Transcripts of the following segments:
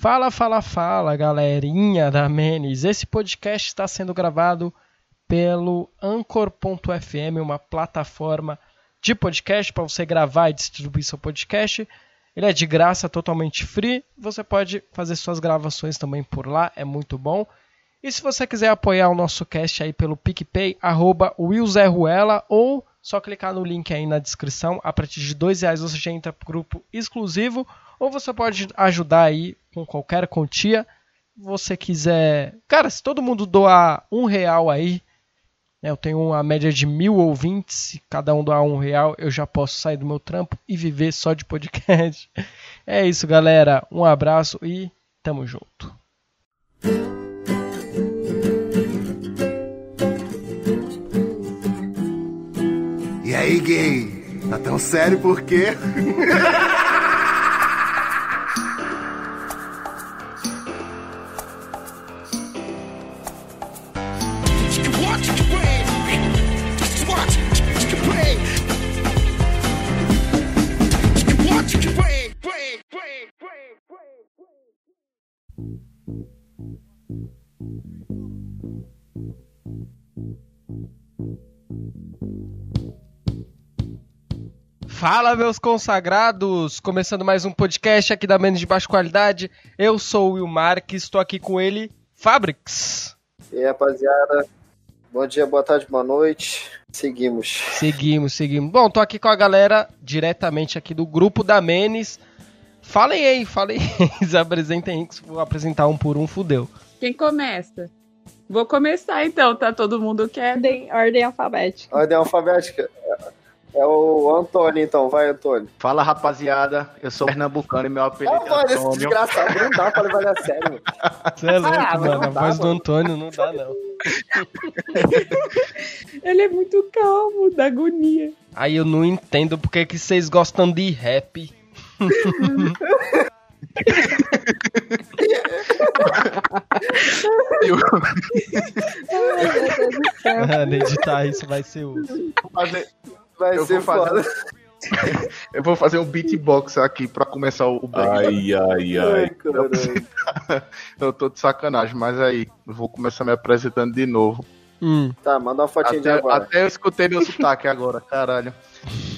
Fala, fala, fala, galerinha da Menes. Esse podcast está sendo gravado pelo Anchor.fm, uma plataforma de podcast para você gravar e distribuir seu podcast. Ele é de graça, totalmente free. Você pode fazer suas gravações também por lá, é muito bom. E se você quiser apoiar o nosso cast aí pelo PicPay, arroba Ruela, ou só clicar no link aí na descrição. A partir de dois reais você já entra para grupo exclusivo, ou você pode ajudar aí com qualquer quantia. Você quiser. Cara, se todo mundo doar um real aí, né, eu tenho uma média de mil ouvintes, se cada um doar um real, eu já posso sair do meu trampo e viver só de podcast. É isso, galera. Um abraço e tamo junto. E aí, gay? Tá tão sério por quê? Fala, meus consagrados! Começando mais um podcast aqui da Menos de Baixa Qualidade. Eu sou o Will Marques, estou aqui com ele, Fabrics. E aí, rapaziada, bom dia, boa tarde, boa noite. Seguimos. Seguimos, seguimos. Bom, tô aqui com a galera diretamente aqui do grupo da Menes. Falem aí, falem aí, se apresentem aí, que se for apresentar um por um, fudeu. Quem começa? Vou começar então, tá todo mundo quer? Ordem, ordem alfabética. Ordem alfabética. É o Antônio, então. Vai, Antônio. Fala, rapaziada. Eu sou pernambucano e meu apelido Ah, é mano, esse Antônio. desgraçado não dá pra levar a sério. mano. Você é louco, Ah, mano. não A dá, voz do mano. Antônio não dá, não. Ele é muito calmo, da agonia. Aí eu não entendo porque que vocês gostam de rap. Céu. Mano, editar isso vai ser o. Fazer- Vai Eu ser vou fazer- foda. Eu vou fazer um beatbox aqui pra começar o. Ai, ai, Ai, ai. Eu tô de sacanagem, mas aí, eu vou começar me apresentando de novo. Hum. Tá, manda uma fotinha de Até, agora. até eu escutei meu sotaque agora, caralho.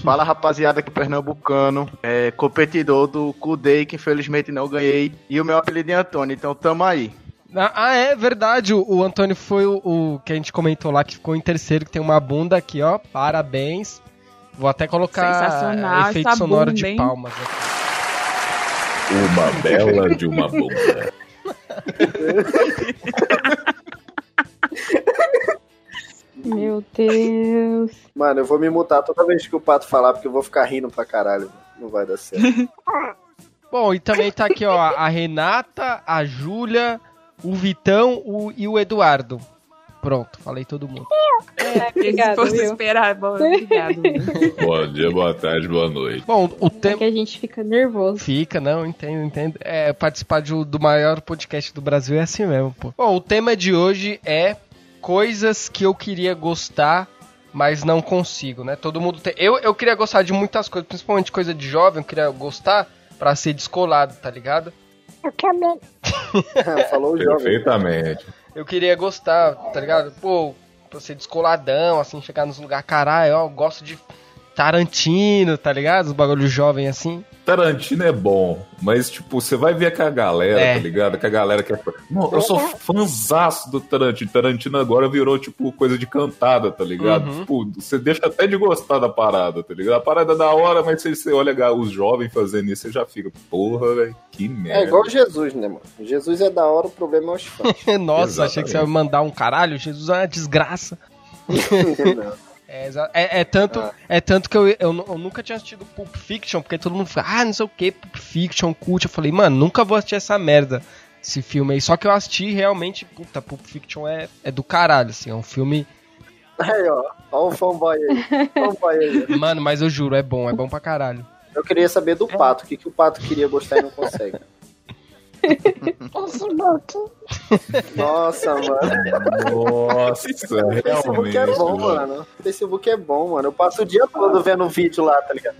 Fala rapaziada aqui pernambucano, é, competidor do Kudei, que infelizmente não ganhei, e o meu apelido é Antônio, então tamo aí. Ah, ah, é verdade. O, o Antônio foi o, o que a gente comentou lá, que ficou em terceiro, que tem uma bunda aqui, ó. Parabéns. Vou até colocar efeito sonoro bunda, de palmas aqui. Uma bela de uma bunda. Meu Deus. Mano, eu vou me mutar toda vez que o Pato falar, porque eu vou ficar rindo pra caralho. Não vai dar certo. Bom, e também tá aqui, ó, a Renata, a Júlia, o Vitão o- e o Eduardo. Pronto, falei todo mundo. Se Obrigada, fosse viu? esperar, bom, obrigado. Bom dia, boa tarde, boa noite. Bom, o É tema. que a gente fica nervoso. Fica, não, entendo, entendo. É, participar de- do maior podcast do Brasil é assim mesmo, pô. Bom, o tema de hoje é coisas que eu queria gostar, mas não consigo, né? Todo mundo tem. Eu, eu queria gostar de muitas coisas, principalmente coisa de jovem, eu queria gostar pra ser descolado, tá ligado? Falou o jovem. Perfeitamente. Eu queria gostar, tá ligado? Pô, pra ser descoladão, assim, chegar nos lugares, caralho, ó, eu gosto de Tarantino, tá ligado? Os bagulhos jovem assim. Tarantino é bom, mas, tipo, você vai ver com a galera, É. tá ligado? Que a galera quer. Não, eu sou fãzaço do Tarantino. Tarantino agora virou, tipo, coisa de cantada, tá ligado? Uhum. Tipo, você deixa até de gostar da parada, tá ligado? A parada é da hora, mas você, você olha os jovens fazendo isso, você já fica, porra, velho, que merda. É igual Jesus, né, mano? Jesus é da hora, o problema é os fãs. Nossa, achei que você ia Exatamente. mandar um caralho. Jesus é uma desgraça. Não. É, é- é tanto, Ah. é tanto que eu, eu, eu nunca tinha assistido Pulp Fiction, porque todo mundo fala, ah, não sei o que, Pulp Fiction, cult. Eu falei, mano, nunca vou assistir essa merda, esse filme aí. Só que eu assisti realmente, puta, Pulp Fiction é, é do caralho, assim, é um filme. Aí, ó. Ó o fanboy aí. Fanboy aí. Mano, mas eu juro, é bom, é bom pra caralho. Eu queria saber do Pato. O que, que o Pato queria gostar e não consegue. Nossa, mano. Nossa, Facebook realmente. é bom, mano. Facebook é bom, mano. Eu passo o dia todo vendo vídeo lá, tá ligado?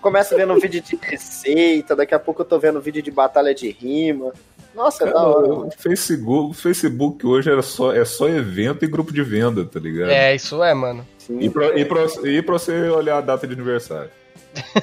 Começo vendo um vídeo de receita, daqui a pouco eu tô vendo vídeo de batalha de rima. Nossa, é da hora. o Facebook, o Facebook hoje era só, é só evento e grupo de venda, tá ligado? É, isso é, mano. Sim. E pra, e, pra, e pra você olhar a data de aniversário.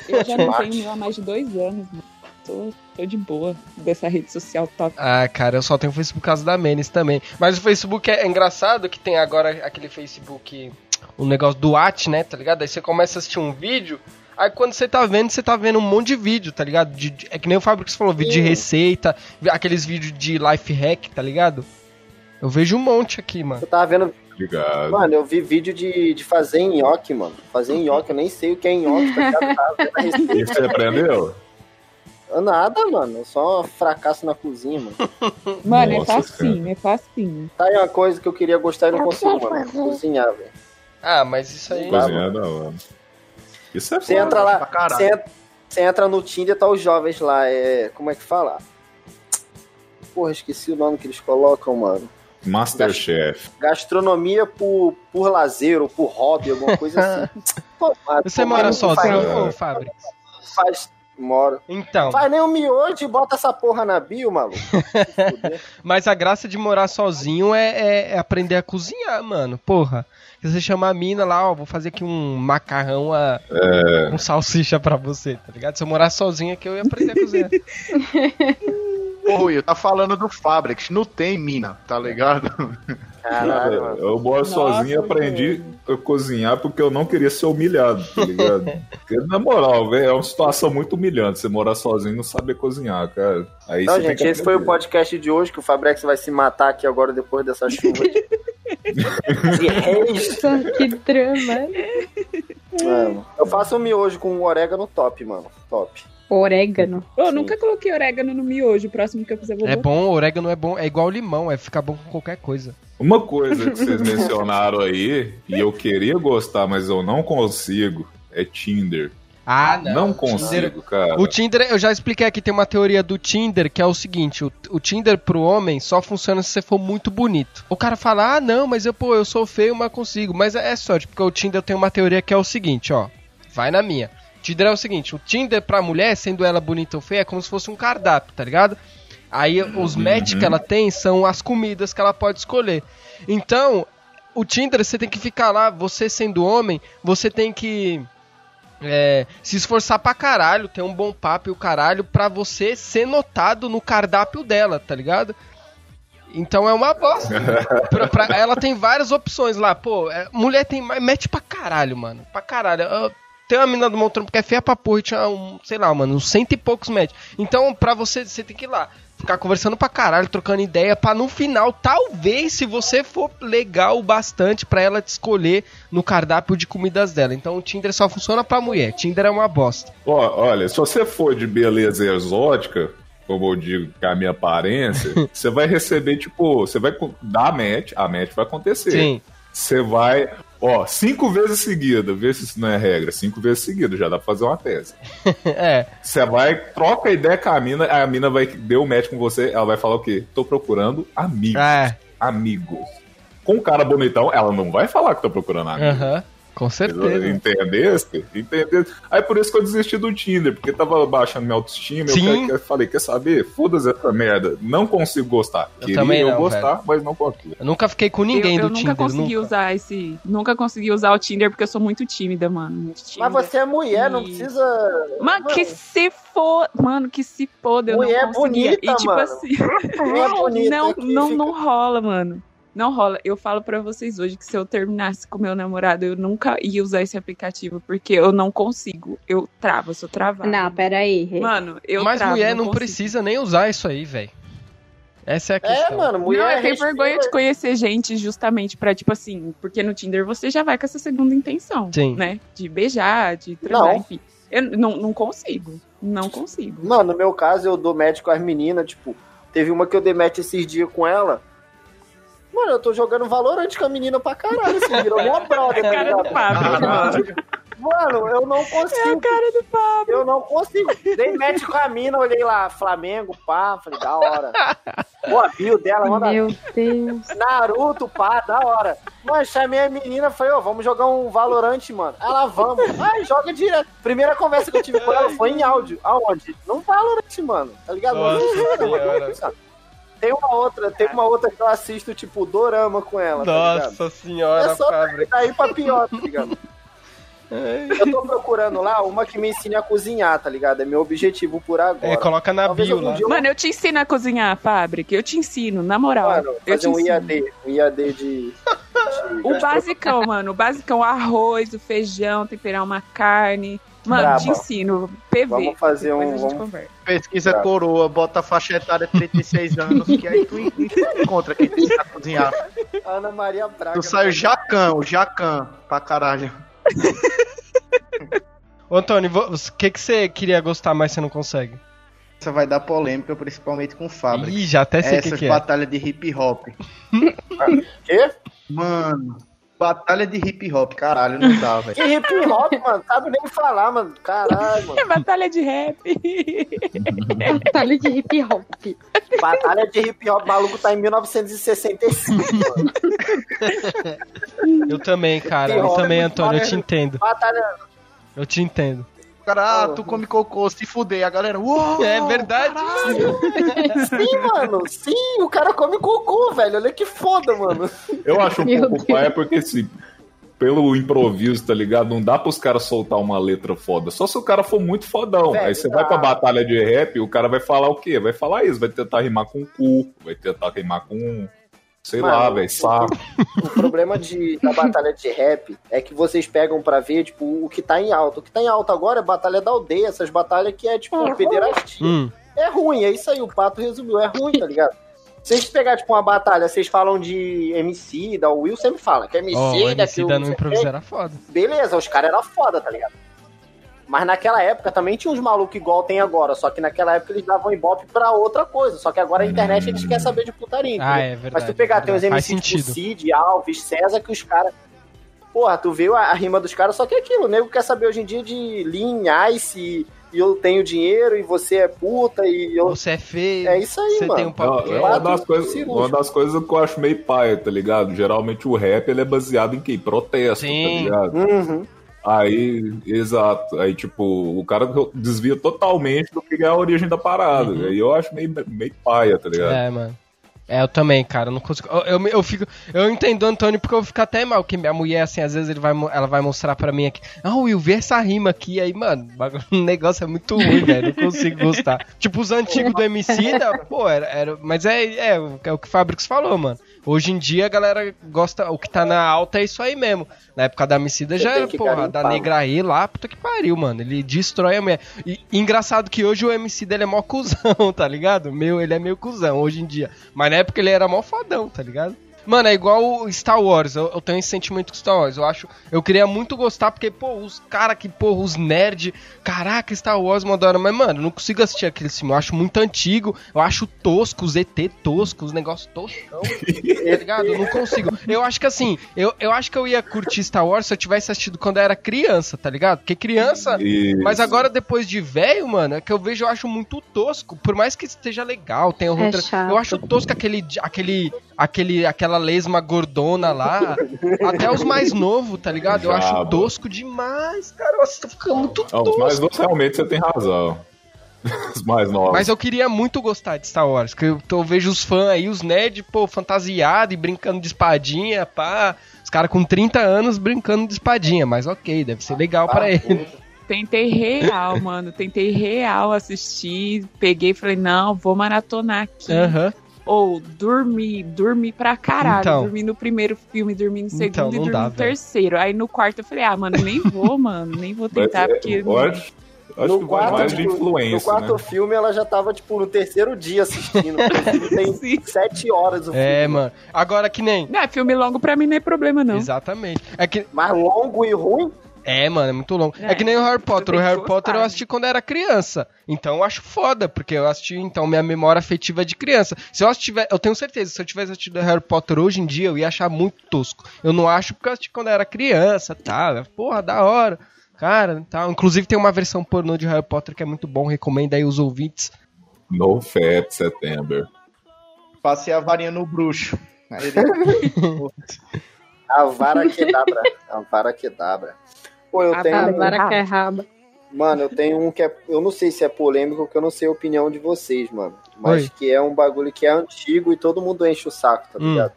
Eu já não tenho meu há mais de dois anos, mano. Tô, tô de boa dessa rede social top. Ah, cara, eu só tenho o Facebook por causa da Menes também. Mas o Facebook é, é engraçado que tem agora aquele Facebook, o negócio do at, né, tá ligado? Aí você começa a assistir um vídeo, aí quando você tá vendo, você tá vendo um monte de vídeo, tá ligado? De- de- é que nem o Fábio que você falou, vídeo de Sim. receita, aqueles vídeos de life hack, tá ligado? Eu vejo um monte aqui, mano. Eu tava vendo. Ligado. Mano, eu vi vídeo de, de fazer nhoque, mano. Fazer nhoque, eu nem sei o que é nhoque, tá ligado? E você aprendeu? Nada, mano. Só um fracasso na cozinha, mano. Mano, é Nossa facinho, é facinho. Tá aí uma coisa que eu queria gostar e não consigo, mano. Cozinhar, velho. Ah, mas isso aí. Tá. Cozinhar da hora. Isso é Você entra pra lá, caralho. você entra, você entra no Tinder, tá os jovens lá, é. Como é que fala? Porra, esqueci o nome que eles colocam, mano. Masterchef. Gastronomia por, por lazer ou por hobby, alguma coisa assim. Pô, mas- Você mora sozinho, Faz, Fábio? faz, moro. Então, Faz nem um miojo e bota essa porra na bio, maluco. Mas a graça de morar sozinho é, é- é aprender a cozinhar, mano. Porra. Você chama a mina lá, ó, vou fazer aqui um macarrão a, com salsicha pra você, tá ligado? Se eu morar sozinho aqui, eu ia aprender a cozinhar. Ô, Rui, tá falando do Fabrics, não tem mina, tá ligado? Caralho, mano. Eu moro Nossa, sozinho e aprendi a cozinhar porque eu não queria ser humilhado, tá ligado? Porque, na moral, velho, é uma situação muito humilhante você morar sozinho e não saber cozinhar, cara. Aí Não, gente, esse foi o podcast de hoje, que o Fabrex vai se matar aqui agora depois dessa chuva. Nossa, que drama. Mano, eu faço um miojo com orégano top, mano. Top. Orégano. Eu Sim. nunca coloquei orégano no miojo. O próximo que eu fizer, eu vou É botar. bom, orégano é bom, é igual limão, é ficar bom com qualquer coisa. Uma coisa que vocês mencionaram aí, e eu queria gostar, mas eu não consigo, é Tinder. Ah, Não, consigo, cara. O Tinder, eu já expliquei aqui, tem uma teoria do Tinder que é o seguinte: o, o Tinder pro homem só funciona se você for muito bonito. O cara fala, ah, não, mas eu, pô, eu sou feio, mas consigo. Mas é sorte, porque o Tinder tem uma teoria que é o seguinte, ó. Vai na minha. O Tinder é o seguinte: o Tinder pra mulher, sendo ela bonita ou feia, é como se fosse um cardápio, tá ligado? Aí os match que ela tem são as comidas que ela pode escolher. Então, o Tinder você tem que ficar lá, você sendo homem, você tem que é, se esforçar pra caralho, ter um bom papo e o caralho pra você ser notado no cardápio dela, tá ligado? Então é uma bosta. Pra- pra- ela tem várias opções lá, pô. é, mulher tem. Mete pra caralho, mano. Pra caralho. Eu- tem uma menina do Montrampo que é feia pra porra e tinha um, sei lá, mano, uns cento e poucos match. Então, pra você, você tem que ir lá. Ficar conversando pra caralho, trocando ideia, pra no final, talvez, se você for legal o bastante pra ela te escolher no cardápio de comidas dela. Então o Tinder só funciona pra mulher. Tinder é uma bosta. Ó, olha, se você for de beleza exótica, como eu digo, que é a minha aparência, você vai receber, tipo, você vai dar match, a match vai acontecer. Sim. Você vai, ó, cinco vezes seguida, vê se isso não é regra, cinco vezes seguida, já dá pra fazer uma tese. é. Você vai, troca ideia com a mina, a mina vai deu o match com você, ela vai falar o quê? Tô procurando amigos. É. Amigos. Com um cara bonitão, ela não vai falar que tá procurando amigos. Aham. Com certeza. Entendeste? Entendeste? Aí por isso que eu desisti do Tinder, porque tava baixando minha autoestima. Sim. Eu, eu falei, quer saber? Foda-se essa merda. Não consigo gostar. Eu Queria também eu não, gostar, mas não consigo. Eu nunca fiquei com ninguém eu, eu do nunca Tinder. consegui nunca. usar esse. Nunca consegui usar o Tinder porque eu sou muito tímida, mano. Muito tímida. Mas você é mulher, não E- precisa. Mano, que se for. Mano, que se foda, eu Mulher não conseguia. bonita, e tipo mano. assim. Mulher bonita não, que não, fica- não rola, mano. Não rola. Eu falo pra vocês hoje que se eu terminasse com meu namorado, eu nunca ia usar esse aplicativo, porque eu não consigo. Eu travo, eu sou travada. Não, peraí. Mano, eu Mas travo, mulher não consigo. precisa nem usar isso aí, velho. Essa é a É, questão. mano, mulher. não, eu tenho respira- vergonha de conhecer gente justamente pra, tipo assim, porque no Tinder você já vai com essa segunda intenção, Sim. né? De beijar, de transar, Não. enfim. Eu não, não consigo. Não consigo. Mano, no meu caso, eu dou match com as meninas, tipo, teve uma que eu dei match esses dias com ela. Mano, eu tô jogando Valorant com a menina pra caralho, assim, virou minha brother, tá Cara do ligado? Pablo, mano. Mano, eu não consigo. Cara do Pablo. Eu não consigo. Dei match com a mina, olhei lá, Flamengo, pá, falei, da hora. Pô, a bio dela, manda Meu Deus. Naruto, pá, da hora. Mas chamei a menina, falei, ó, vamos jogar um Valorante, mano. Ela, vamos. Ai, joga direto. Primeira conversa que eu tive com ela foi em áudio. Aonde? Num Valorante, mano. Tá ligado? Nossa Não mano. Tem uma outra, tem uma outra que eu assisto, tipo, dorama com ela, tá? Nossa senhora, É só Fábio. daí pra pior, tá ligado? Eu tô procurando lá uma que me ensine a cozinhar, tá ligado? É meu objetivo por agora. É, coloca na Talvez bio lá. eu- Mano, eu te ensino a cozinhar, Fábrica. Eu te ensino, na moral. Mano, eu fazer um ensino. IAD, um IAD de... de O basicão, mano. O basicão, arroz, o feijão, temperar uma carne. Mano, Braba. te ensino. PV. Vamos fazer Depois um- vamos- conversa. Pesquisa Tá. coroa, bota a faixa etária 36 anos, que aí tu en- encontra quem te ensina a cozinhar. Ana Maria Braga. Tu sai o Jacan, o Jacan, pra caralho. Ô, Antônio, o que, que você queria gostar, mas você não consegue? Essa vai dar polêmica, principalmente com fábrica. Ih, já até sei o que, Essas que é. batalhas de hip hop. Quê? Mano, batalha de hip hop, caralho, não dá, velho. Que hip hop, mano. Sabe nem falar, mano. Caralho, mano. É batalha de rap. Batalha de hip hop. Batalha de hip hop maluco tá em 1965, mano. Eu também, cara. Eu também, muito Antônio, eu te entendo. Batalha. Eu te entendo. Cara, ah, tu come cocô, se fuder. A galera, uou! É verdade. Sim, mano. Sim, o cara come cocô, velho. Olha que foda, mano. Eu acho um Meu pouco pai porque assim, pelo improviso, tá ligado? Não dá pros caras soltar uma letra foda. Só se o cara for muito fodão. Velho, Aí você dá. vai pra batalha de rap, o cara vai falar o quê? Vai falar isso, vai tentar rimar com cu, vai tentar rimar com. Sei Mano, lá, velho, saco. O problema de, da batalha de rap é que vocês pegam pra ver, tipo, o que tá em alta. O que tá em alta agora é batalha da aldeia, essas batalhas que é, tipo, pederastia. Hum. É ruim, é isso aí, o Pato resumiu, é ruim, tá ligado? Se vocês pegar, tipo, uma batalha, vocês falam de MC, da Will sempre fala que é MC, Ó, o da MC da no improviso era foda. Beleza, os caras eram foda, tá ligado? Mas naquela época também tinha uns malucos igual tem agora, só que naquela época eles davam ibope pra outra coisa. Só que agora a internet eles querem saber de putaria. Ah, é verdade. Mas tu pegar, é tem uns MC tipo. Cid, Alves, César, que os caras. Porra, tu viu a, a rima dos caras, só que é aquilo, o nego quer saber hoje em dia de Lean, Ice, e, e eu tenho dinheiro, e você é puta, e eu. Você é feio. É isso aí, Você mano. tem um papo. É uma das, coisas, uma das coisas que eu acho meio paia, tá ligado? Geralmente o rap ele é baseado em quê? Protesto, Sim. tá ligado? Uhum. Aí, exato. Aí, tipo, o cara desvia totalmente do que é a origem da parada. Uhum. Aí eu acho meio, meio paia, tá ligado? É, mano. É, eu também, cara, eu não consigo. Eu, eu, eu fico. Eu entendo o Antônio porque eu fico até mal, que minha mulher, assim, às vezes ele vai, ela vai mostrar pra mim aqui. Ah, Will, vê essa rima aqui. Aí, mano, o negócio é muito ruim, velho. Não consigo gostar. Tipo, os antigos do MC, da, pô, era, era. Mas é, é, o- é o que o Fabrics falou, mano. Hoje em dia a galera gosta. O que tá na alta é isso aí mesmo. Na época da Emicida Você já era, porra, garimpar, da Negra E lá, puta que pariu, mano. Ele destrói a mulher. E engraçado que hoje o MC dele é mó cuzão, tá ligado? Meu, ele é meio cuzão hoje em dia. Mas na época ele era mó fodão, tá ligado? Mano, é igual o Star Wars. Eu, eu tenho esse sentimento com Star Wars. Eu acho. Eu queria muito gostar, porque, pô, os caras que, pô, os nerd. Caraca, Star Wars mandaram. Mas, mano, eu não consigo assistir aquele filme. Eu acho muito antigo. Eu acho tosco, os ET tosco, os negócios toscão. tá ligado? Eu não consigo. Eu acho que assim, eu, eu acho que eu ia curtir Star Wars se eu tivesse assistido quando eu era criança, tá ligado? Porque criança. Isso. Mas agora, depois de velho, mano, é que eu vejo, eu acho muito tosco. Por mais que esteja legal, tenha É chato. Eu acho tosco aquele, aquele, aquele, aquela lesma gordona lá. até os mais novos, tá ligado? Eu acho tosco demais, cara. Nossa, tá ficando muito Não, os tosco. mais novos realmente você tem razão. Os mais novos. Mas eu queria muito gostar de Star Wars, que eu, eu vejo os fãs aí, os nerds, pô, fantasiados e brincando de espadinha, pá. Os caras com 30 anos brincando de espadinha, mas ok, deve ser legal pra ele. Tentei real, mano. Tentei real assistir. Peguei e falei, não, vou maratonar aqui. Aham. Ou dormi, dormi pra caralho. Então. dormi no primeiro filme, dormi no segundo Então, e dormi dá, no velho. terceiro. Aí no quarto eu falei, ah, mano, nem vou, mano. Nem vou Mas, tentar, é, porque. eu acho, acho No que quarto, mais de tipo, no influência, quarto né? filme ela já tava, tipo, no terceiro dia assistindo. tem Sim. sete horas o filme. É, mano. Agora que nem. Não, filme longo pra mim não é problema, não. Exatamente. É que. Mas longo e ruim? É, mano, é muito longo. É, É, que nem o Harry Potter. O Harry Potter eu né? assisti quando era criança. Então eu acho foda, porque eu assisti, então, minha memória afetiva é de criança. Se eu assisti, eu tenho certeza, se eu tivesse assistido Harry Potter hoje em dia, eu ia achar muito tosco. Eu não acho porque eu assisti quando era criança, tá? Porra, da hora. Cara, tá. Inclusive tem uma versão pornô de Harry Potter que é muito bom, recomendo aí os ouvintes. No Fat September. Passei a varinha no bruxo. Aí ele... A vara quedabra. A vara quedabra. Pô, eu A tenho. A vara- vara que é raba. Mano, eu tenho um que é. Eu não sei se é polêmico, porque eu não sei a opinião de vocês, mano. Mas Oi. que é um bagulho que é antigo e todo mundo enche o saco, tá Hum. ligado?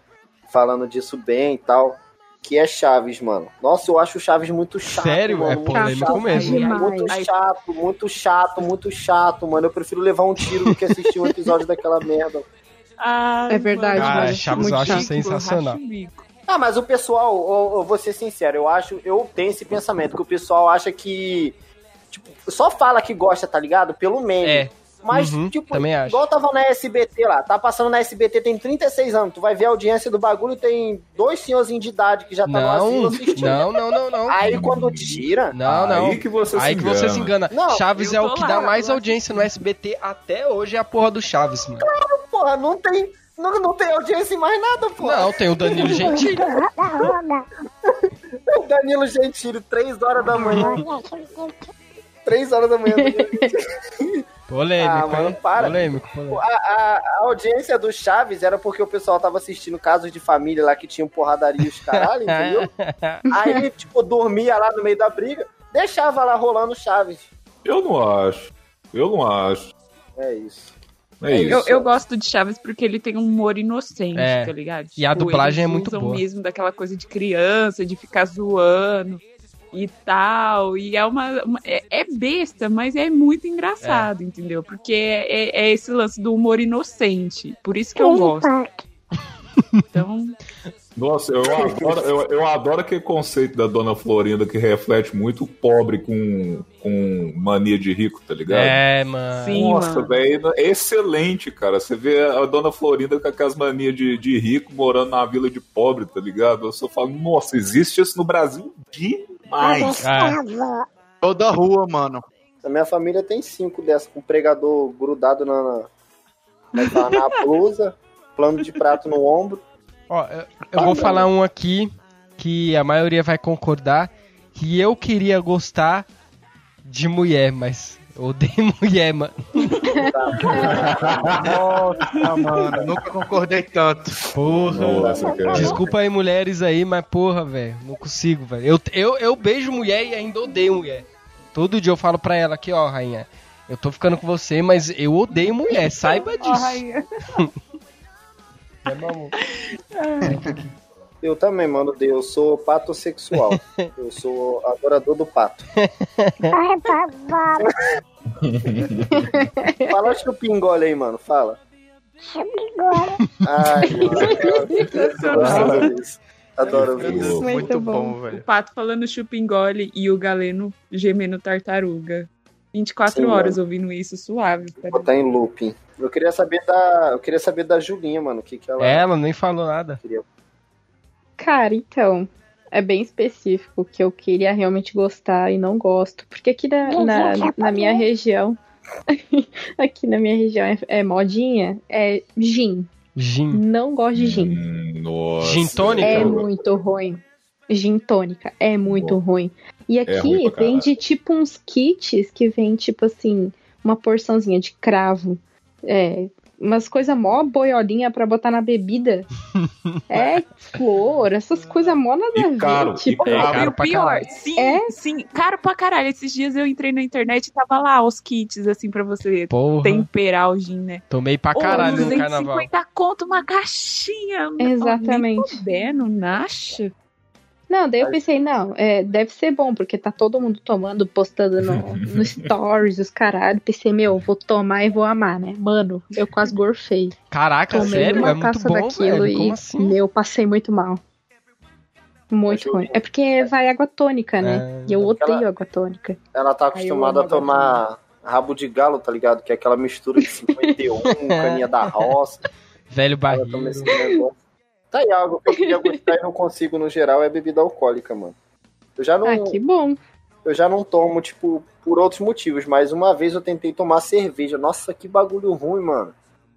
Falando disso bem e tal. Que é Chaves, mano. Nossa, eu acho o Chaves muito chato. Sério? mano, É muito polêmico chato. mesmo. Demais. Muito chato, muito chato, muito chato, mano. Eu prefiro levar um tiro do que assistir um episódio daquela merda. Ai, É verdade, Ah, mano. Chaves Muito eu acho chato. sensacional. racho. Ah, mas o pessoal, eu, eu vou ser sincero, eu acho, eu tenho esse pensamento, que o pessoal acha que. Tipo, só fala que gosta, tá ligado? Pelo meme. É. Mas, Uhum, tipo, também acho. igual tava na SBT lá, tá passando na SBT tem 36 anos, tu vai ver a audiência do bagulho tem dois senhorzinhos de idade que já tá Não, asilo assistindo. não, não, não, não. Aí quando tira, Não, não. Aí que você Aí se que você engana. se engana. Não, Chaves é o que lá, dá mais audiência no SBT até hoje, é a porra do Chaves, mano. porra, não tem, não, não tem audiência em mais nada, porra. Não, tem o Danilo Gentili. Danilo Gentili, 3 horas da manhã. 3 horas da manhã. Polêmico, Ah, mano, para. Polêmico, polêmico. A, a- a audiência do Chaves era porque o pessoal tava assistindo casos de família lá que tinham porradaria e os caralho, entendeu? Aí, tipo, dormia lá no meio da briga, deixava lá rolando Chaves. Eu não acho. Eu não acho. É isso. É isso. Eu, eu gosto de Chaves porque ele tem um humor inocente, É. tá ligado? E a dublagem eles é muito usam boa. mesmo daquela coisa de criança, de ficar zoando e tal. E é uma. uma- é, é besta, mas é muito engraçado, entendeu? Porque é, é- é esse lance do humor inocente. Por isso que eu gosto. Então, Nossa, eu adoro, eu, eu adoro aquele conceito da Dona Florinda que reflete muito pobre com, com mania de rico, tá ligado? É, mano. Sim. Nossa, velho, é excelente, cara. Você vê a Dona Florinda com aquelas manias de, de rico morando na vila de pobre, tá ligado? Eu só falo, nossa, existe isso no Brasil demais. É. Toda rua, mano. A minha família tem cinco dessas, com pregador grudado na, na, na blusa, plano de prato no ombro. Ó, eu, eu vou falar um aqui que a maioria vai concordar que eu queria gostar de mulher, mas eu odeio mulher, mano. Nossa, mano. Nunca concordei tanto. Porra. Nossa. Desculpa aí, mulheres aí, mas porra, velho, não consigo, velho. Eu, eu, eu beijo mulher e ainda odeio mulher. Todo dia eu falo pra ela aqui, ó, rainha, eu tô ficando com você, mas eu odeio mulher, saiba disso. ai, É. Eu também, mano, eu sou patossexual. Eu sou adorador do pato. Fala chupingole aí, mano, fala. Ai, mano. Adoro isso. Adoro ouvir isso. Muito Muito bom. bom, o velho. pato falando chupingole e o galeno gemendo tartaruga. 24 Sim, horas ouvindo isso, suave. tá Botar em looping. Eu queria saber da. Eu queria saber da Julinha, mano. O que, que ela Ela nem falou nada. queria. Cara, então, é bem específico que eu queria realmente gostar e não gosto. Porque aqui na, na, na minha região, aqui na minha região é, é modinha, é gin. Gin. Não gosto de gin. Hum, Nossa. Gin tônica? É muito ruim. Gin tônica é muito ruim. E aqui ruim pra vende tipo uns kits que vem tipo assim, uma porçãozinha de cravo. É, umas coisas mó boiolinha pra botar na bebida. é flor, essas coisas mó nada E ver. caro, tipo, e caro. caro e o pra pior, caralho. sim, É? sim, caro pra caralho. Esses dias eu entrei na internet e tava lá os kits, assim, pra você Porra. temperar o gin, né? Tomei pra caralho Ô, no carnaval. 250 conto uma caixinha. Exatamente. Nem podendo, nacha. Não, daí eu pensei, não, é, deve ser bom, porque tá todo mundo tomando, postando no, no stories, os caralho. Pensei, meu, vou tomar e vou amar, né? Mano, eu quase gorfei. Caraca, Tomei sério? uma É muito bom, daquilo velho. e, Como assim? meu, passei muito mal. Muito ruim. É porque vai água tônica, né? É. E eu odeio Aquela- água tônica. Ela tá acostumada a tomar rabo de galo, tá ligado? Que é aquela mistura de 51, caninha da roça. Velho Ela barril. toma esse negócio. Tá aí algo que eu queria gostar e não consigo no geral é bebida alcoólica, mano. Eu já não, Ah, que bom. eu já não tomo, tipo, por outros motivos, mas uma vez eu tentei tomar cerveja. Nossa, que bagulho ruim, mano.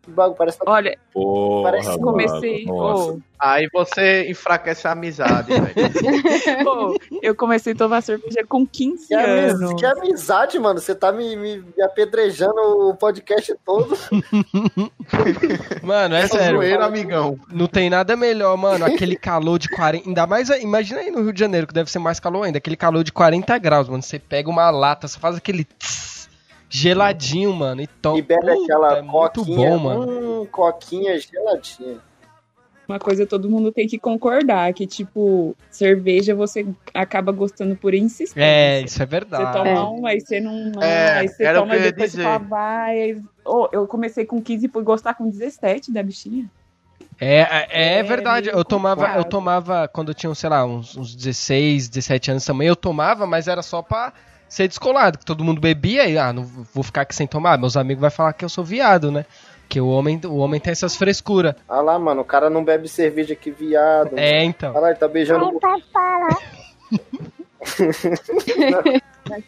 Bagulho, parece que Olha, Porra, Parece- comecei. ô, Aí você enfraquece a amizade, velho. ô, eu comecei a tomar cerveja com 15 Que, amiz- anos. que amizade, mano. Você tá me, me- apedrejando o podcast todo. Mano, é Essa sério. zoeira, amigão. Não tem nada melhor, mano. Aquele calor de 40. Ainda mais. Imagina aí no Rio de Janeiro, que deve ser mais calor ainda. Aquele calor de 40 graus, mano. Você pega uma lata, você faz aquele. tss, geladinho, mano. E toma. E bebe Puta, aquela é muito coquinha. bom, mano. Hum, coquinha geladinha. Uma coisa todo mundo tem que concordar, que tipo, cerveja você acaba gostando por insistência. É, isso é Você verdade. toma É. um, aí você não. É, aí você toma e depois você fala, vai. Ô, eu comecei com 15 e fui gostar com 17 da bichinha. É, é, é É verdade. Eu tomava, eu tomava quando eu tinha, sei lá, uns, uns 16, 17 anos também. Eu tomava, mas era só pra ser descolado, que todo mundo bebia e, ah, não vou ficar aqui sem tomar. Meus amigos vão falar que eu sou viado, né? Que o homem, o homem tem essas frescuras. Ah lá, mano, o cara não bebe cerveja que viado. É, então. Olha lá, ele tá beijando o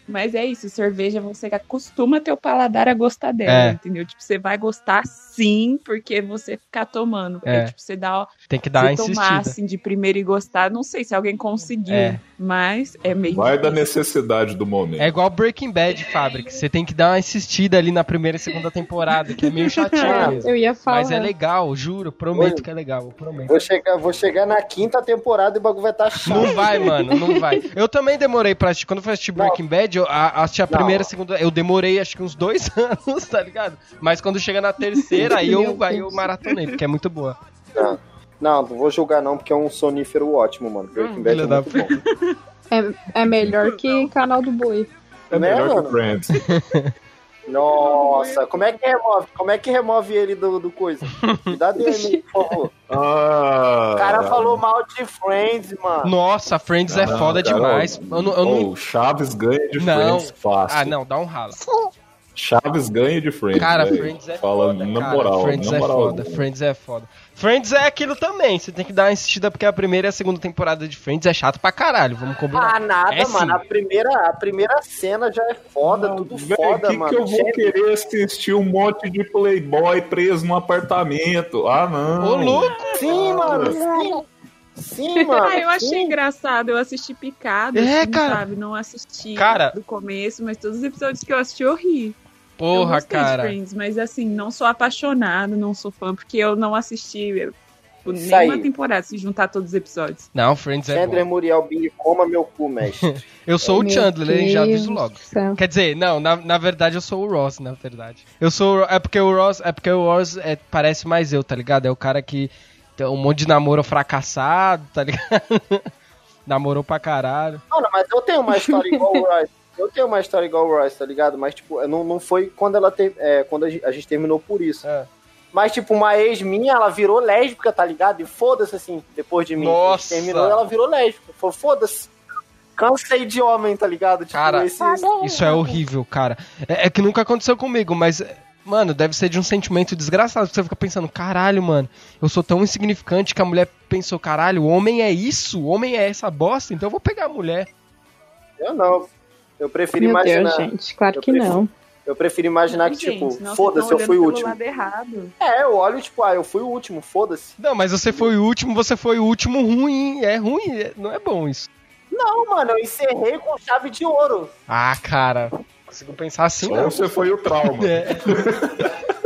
Mas é isso, cerveja você acostuma teu paladar a gostar dela, É. entendeu? Tipo, você vai gostar sim, porque você ficar tomando. É. É. tipo, você dá Tem que dar uma se tomar assim de primeiro e gostar, não sei se alguém conseguiu, É. mas é meio Vai da difícil. necessidade do momento. É igual Breaking Bad, Fábrica. Você tem que dar uma insistida ali na primeira e segunda temporada, que é meio chatinho É, mesmo. eu ia falar. Mas é legal, juro, prometo Oi. que é legal, eu prometo. Vou chegar, vou chegar na quinta temporada e o bagulho vai estar tá chato. Não vai, mano, não vai. Eu também demorei pra assistir. Quando eu fui assistir Não. Breaking Bad, eu a- assisti a Não. primeira, a segunda. Eu demorei acho que uns dois anos, tá ligado? Mas quando chega na terceira, aí eu, aí eu maratonei, porque é muito boa. Não, não, não vou julgar não, porque é um sonífero ótimo, mano. Breaking Hum, Bad é da muito bom. É, é melhor que canal do Boi. É Né, melhor que Friends. Nossa, como é que remove? Como é que remove ele do, do coisa? Me dá DM por favor. Ah, O cara falou mal de Friends, mano. Nossa, Friends é Não, foda cara, demais. Eu não, eu não- Oh, Chaves ganha de Não. Friends fácil. Ah, não, dá um ralo. Chaves ganha de Friends. Cara, velho. Friends é Fala foda, na cara. moral. Friends na é moral. foda, Friends é foda. Friends é aquilo também, você tem que dar uma insistida porque a primeira e a segunda temporada de Friends é chato pra caralho, vamos combinar. Ah, nada, É mano. sim. A primeira, a primeira cena já é foda, Não, tudo velho, foda, que mano. que eu vou Gente, querer assistir um monte de playboy preso num apartamento? Ah, não. Ô, louco! Sim, mano, sim. Sim, mano. Ah, eu achei sim. engraçado, eu assisti picado, É, assim, cara. sabe? Não assisti Cara. do começo, mas todos os episódios que eu assisti eu ri. Eu Porra, de cara. Friends, mas assim, não sou apaixonado, não sou fã, porque eu não assisti tipo, nenhuma aí. temporada, se juntar todos os episódios. Não, Friends é Chandler bom. Muriel Bing, coma meu cu, mestre. Eu sou o Chandler, hein, já aviso logo. céu. Quer dizer, não, na, na verdade eu sou o Ross, na verdade. Eu sou. o- É porque o Ross, é porque o Ross é, parece mais eu, tá ligado? É o cara que tem um monte de namoro fracassado, tá ligado? Namorou pra caralho. Mano, mas eu tenho uma história igual o Royce. Eu tenho uma história igual o Royce, tá ligado? Mas, tipo, não, não foi quando ela te, é, quando a gente, a gente terminou por isso. É. Mas, tipo, uma ex minha, ela virou lésbica, tá ligado? E foda-se, assim, depois de mim. Nossa! A gente Terminou, ela virou lésbica. Falou, foda-se. Cansei de homem, tá ligado? Tipo, Cara, esse... Isso é horrível, cara. É, é que nunca aconteceu comigo, mas. Mano, deve ser de um sentimento desgraçado. Você fica pensando, caralho, mano, eu sou tão insignificante que a mulher pensou, caralho, o homem é isso, o homem é essa bosta, então eu vou pegar a mulher. Eu não. Eu prefiro Meu imaginar. Deus, gente. Claro Eu que prefiro- não. Eu prefiro imaginar que, Gente, tipo, senão foda-se, eu fui o último. lado errado. É, eu olho, tipo, ah, eu fui o último, foda-se. Não, mas você foi o último, você foi o último ruim. É ruim, é- não é bom isso. Não, mano, eu encerrei com chave de ouro. Ah, cara, não consigo pensar assim, Ou não. você foi o trauma. É.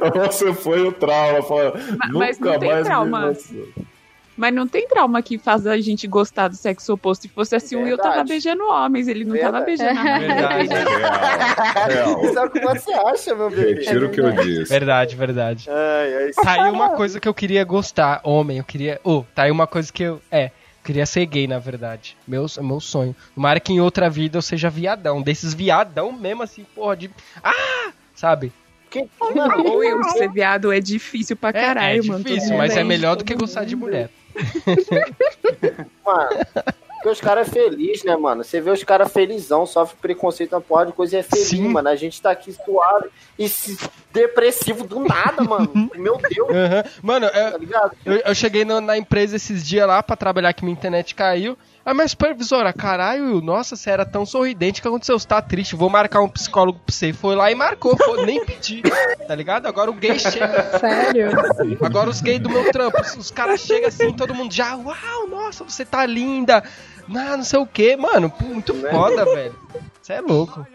Ou você foi o trauma. Fala, Ma- Nunca mas não tem mais trauma. Mas não tem trauma que faz a gente gostar do sexo oposto. Se fosse assim, o Will tava Verdade. beijando homens, ele não tava Verdade. beijando a Verdade. Real, real. Isso é o que você acha, meu bebê. Retiro o que eu disse. Verdade, verdade. Ai, ai, Tá aí uma coisa que eu queria gostar, homem, eu queria... Oh, tá aí uma coisa que eu... É, queria ser gay, na verdade. Meu, meu sonho. Tomara que em outra vida eu seja viadão. Desses viadão mesmo, assim, porra, de... Ah! Sabe? que, mano, Ou eu ser viado é difícil pra É, caralho, é mano. difícil, Todo mas mundo é melhor do que gostar de mulher. mano. Porque os caras é feliz, né, mano? Você vê os caras felizão, sofre preconceito, uma porra de coisa e é feliz, Sim. mano. A gente tá aqui suave. E se, depressivo do nada, mano. Meu Deus, Aham. Mano, é- tá eu, eu cheguei no- na empresa esses dias lá pra trabalhar que minha internet caiu. A minha supervisora, caralho, nossa, você era tão sorridente, que aconteceu? Você tá triste, vou marcar um psicólogo pra você. Foi lá e marcou, foi, nem pedi, tá ligado? Agora o gay chega, Sério? agora os gays do meu trampo, os, os caras chegam assim, todo mundo já, uau, nossa, você tá linda, não, não sei o que, mano, muito foda, velho. Você é louco.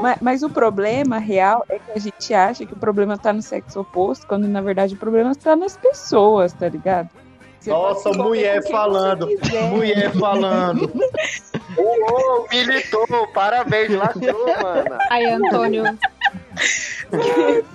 Mas, mas o problema real é que a gente acha que o problema tá no sexo oposto, quando na verdade o problema tá nas pessoas, tá ligado? Você Nossa, se envolver mulher falando. Mulher falando. Ô, militou, parabéns, lacrou, mano. Aí, Antônio,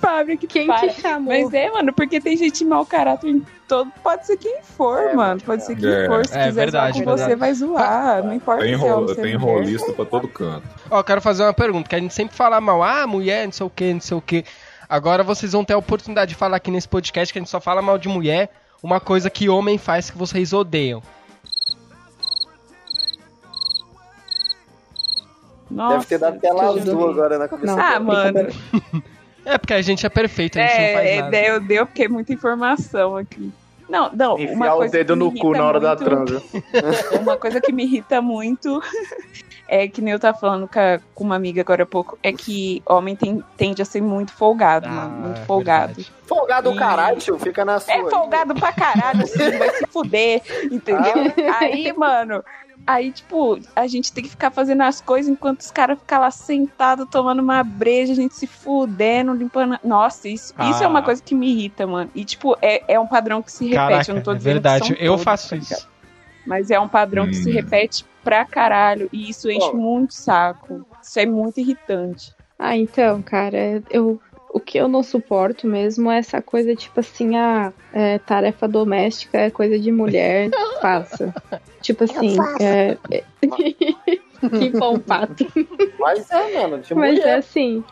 Fábio, que quem para. te chamou? Mas é, mano, porque tem gente mau caráter em todo. Pode ser quem for, É, mano. Pode ser quem É. for. Se É quiser verdade, zoar com você, verdade. vai zoar. Não importa Tem, é homem, ro se é tem rolista pra todo canto. Ó, eu quero fazer uma pergunta, que a gente sempre fala mal, ah, mulher, não sei o que, não sei o que. Agora vocês vão ter a oportunidade de falar aqui nesse podcast que a gente só fala mal de mulher, uma coisa que homem faz que vocês odeiam. Nossa, Deve ter dado tela tudo. azul agora na cabeça. Não. Ah, mano. É, porque a gente é perfeito, a gente não faz É, nada. é, eu deu porque é muita informação aqui. Não, não, uma Enfiar o dedo no cu na hora da muito- transa. Uma coisa que me irrita muito é que nem eu tava falando com, a- com uma amiga agora há pouco, é que homem tem- tende a ser muito folgado, Ah, mano. Muito é folgado. verdade. Folgado o E- caralho, tio, fica na sua. É aí. folgado pra caralho, assim, vai se fuder, entendeu? Aí, mano, aí, tipo, a gente tem que ficar fazendo as coisas enquanto os caras ficam lá sentados tomando uma breja, a gente se fudendo, limpando. Nossa, isso, isso é uma Ah. coisa que me irrita, mano. E, tipo, é, é um padrão que se repete. Caraca, eu não tô é dizendo verdade, que são eu todos, faço tá isso. Mas é um padrão que se Hum. repete pra caralho. E isso enche Bom. muito o saco. Isso é muito irritante. Ah, então, cara, eu o que eu não suporto mesmo é essa coisa tipo assim, a tarefa doméstica é coisa de mulher, faça. Tipo assim, é, é- que bom pato. Mas é, mano, de Mas é mulher. assim.